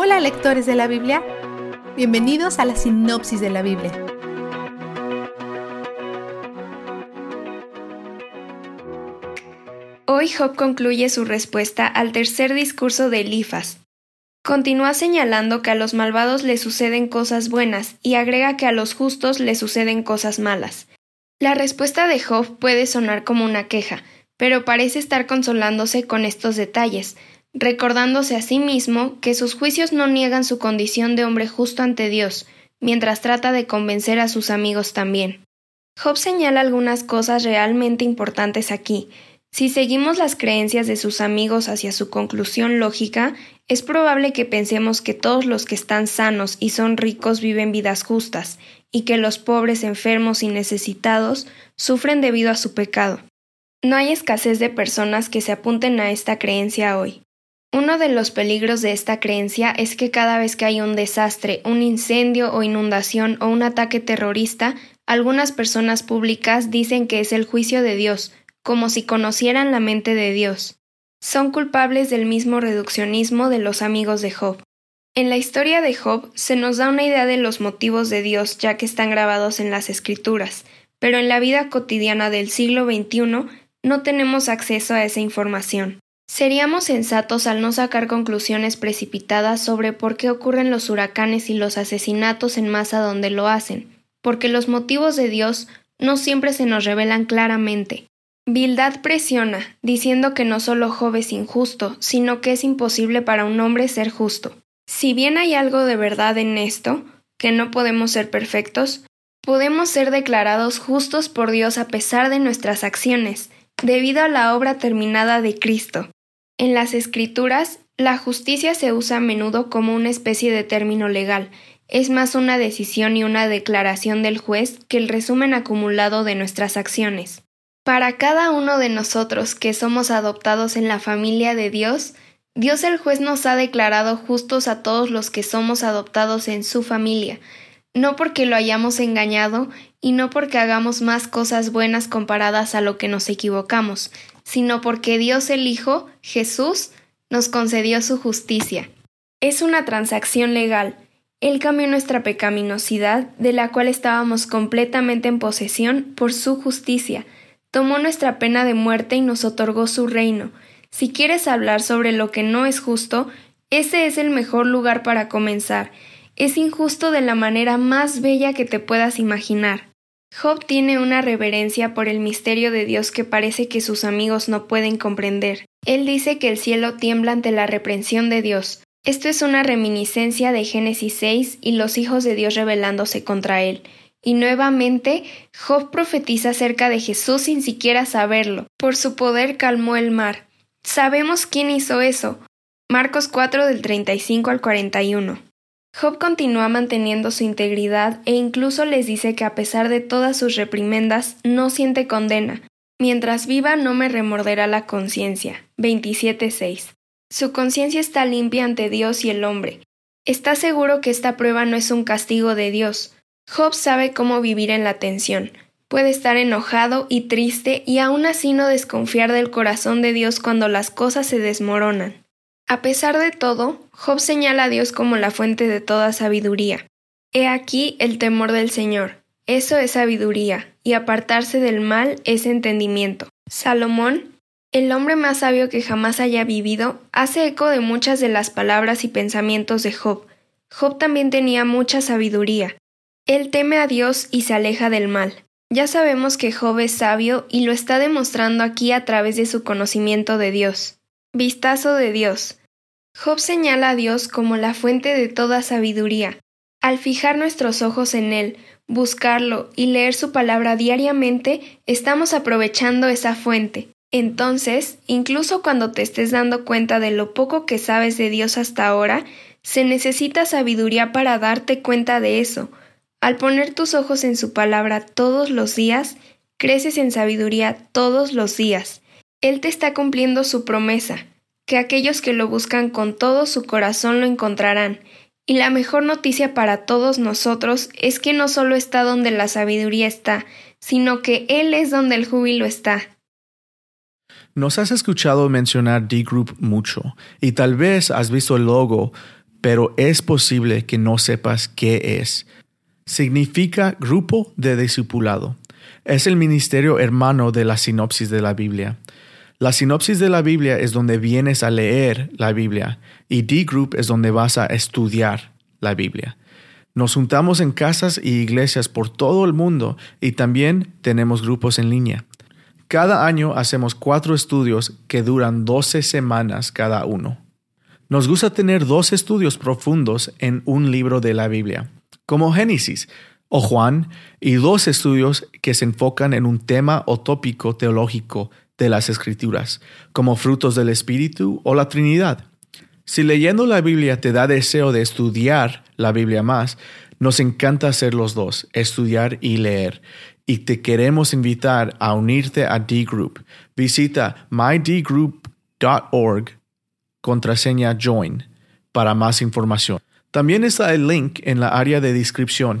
Hola lectores de la Biblia, bienvenidos a la sinopsis de la Biblia. Hoy Job concluye su respuesta al tercer discurso de Elifas. Continúa señalando que a los malvados le suceden cosas buenas y agrega que a los justos le suceden cosas malas. La respuesta de Job puede sonar como una queja, pero parece estar consolándose con estos detalles, recordándose a sí mismo que sus juicios no niegan su condición de hombre justo ante Dios, mientras trata de convencer a sus amigos también. Job señala algunas cosas realmente importantes aquí. Si seguimos las creencias de sus amigos hacia su conclusión lógica, es probable que pensemos que todos los que están sanos y son ricos viven vidas justas, y que los pobres, enfermos y necesitados sufren debido a su pecado. No hay escasez de personas que se apunten a esta creencia hoy. Uno de los peligros de esta creencia es que cada vez que hay un desastre, un incendio o inundación o un ataque terrorista, algunas personas públicas dicen que es el juicio de Dios, como si conocieran la mente de Dios. Son culpables del mismo reduccionismo de los amigos de Job. En la historia de Job se nos da una idea de los motivos de Dios ya que están grabados en las escrituras, pero en la vida cotidiana del siglo XXI no tenemos acceso a esa información. Seríamos sensatos al no sacar conclusiones precipitadas sobre por qué ocurren los huracanes y los asesinatos en masa donde lo hacen, porque los motivos de Dios no siempre se nos revelan claramente. Bildad presiona, diciendo que no solo Job es injusto, sino que es imposible para un hombre ser justo. Si bien hay algo de verdad en esto, que no podemos ser perfectos, podemos ser declarados justos por Dios a pesar de nuestras acciones, debido a la obra terminada de Cristo. En las escrituras, la justicia se usa a menudo como una especie de término legal, es más una decisión y una declaración del juez que el resumen acumulado de nuestras acciones. Para cada uno de nosotros que somos adoptados en la familia de Dios, Dios el juez nos ha declarado justos a todos los que somos adoptados en su familia, no porque lo hayamos engañado y no porque hagamos más cosas buenas comparadas a lo que nos equivocamos, sino porque Dios el Hijo, Jesús, nos concedió su justicia. Es una transacción legal. Él cambió nuestra pecaminosidad, de la cual estábamos completamente en posesión, por su justicia. Tomó nuestra pena de muerte y nos otorgó su reino. Si quieres hablar sobre lo que no es justo, ese es el mejor lugar para comenzar. Es injusto de la manera más bella que te puedas imaginar. Job tiene una reverencia por el misterio de Dios que parece que sus amigos no pueden comprender. Él dice que el cielo tiembla ante la reprensión de Dios. Esto es una reminiscencia de Génesis 6 y los hijos de Dios rebelándose contra él. Y nuevamente, Job profetiza acerca de Jesús sin siquiera saberlo. Por su poder calmó el mar. Sabemos quién hizo eso. Marcos 4 del 35 al 41. Job continúa manteniendo su integridad e incluso les dice que a pesar de todas sus reprimendas no siente condena. Mientras viva no me remorderá la conciencia. 27.6. Su conciencia está limpia ante Dios y el hombre. Está seguro que esta prueba no es un castigo de Dios. Job sabe cómo vivir en la tensión. Puede estar enojado y triste y aún así no desconfiar del corazón de Dios cuando las cosas se desmoronan. A pesar de todo, Job señala a Dios como la fuente de toda sabiduría. He aquí el temor del Señor. Eso es sabiduría, y apartarse del mal es entendimiento. Salomón, el hombre más sabio que jamás haya vivido, hace eco de muchas de las palabras y pensamientos de Job. Job también tenía mucha sabiduría. Él teme a Dios y se aleja del mal. Ya sabemos que Job es sabio y lo está demostrando aquí a través de su conocimiento de Dios. Vistazo de Dios. Job señala a Dios como la fuente de toda sabiduría. Al fijar nuestros ojos en Él, buscarlo y leer su palabra diariamente, estamos aprovechando esa fuente. Entonces, incluso cuando te estés dando cuenta de lo poco que sabes de Dios hasta ahora, se necesita sabiduría para darte cuenta de eso. Al poner tus ojos en su palabra todos los días, creces en sabiduría todos los días. Él te está cumpliendo su promesa, que aquellos que lo buscan con todo su corazón lo encontrarán. Y la mejor noticia para todos nosotros es que no solo está donde la sabiduría está, sino que Él es donde el júbilo está. Nos has escuchado mencionar D-Group mucho, y tal vez has visto el logo, pero es posible que no sepas qué es. Significa grupo de discipulado. Es el ministerio hermano de la sinopsis de la Biblia. La sinopsis de la Biblia es donde vienes a leer la Biblia y D-Group es donde vas a estudiar la Biblia. Nos juntamos en casas y iglesias por todo el mundo y también tenemos grupos en línea. Cada año hacemos cuatro estudios que duran 12 semanas cada uno. Nos gusta tener dos estudios profundos en un libro de la Biblia, como Génesis o Juan, y dos estudios que se enfocan en un tema o tópico teológico de las Escrituras, como frutos del Espíritu o la Trinidad. Si leyendo la Biblia te da deseo de estudiar la Biblia más, nos encanta hacer los dos, estudiar y leer. Y te queremos invitar a unirte a D-Group. Visita mydgroup.org contraseña Join para más información. También está el link en la área de descripción.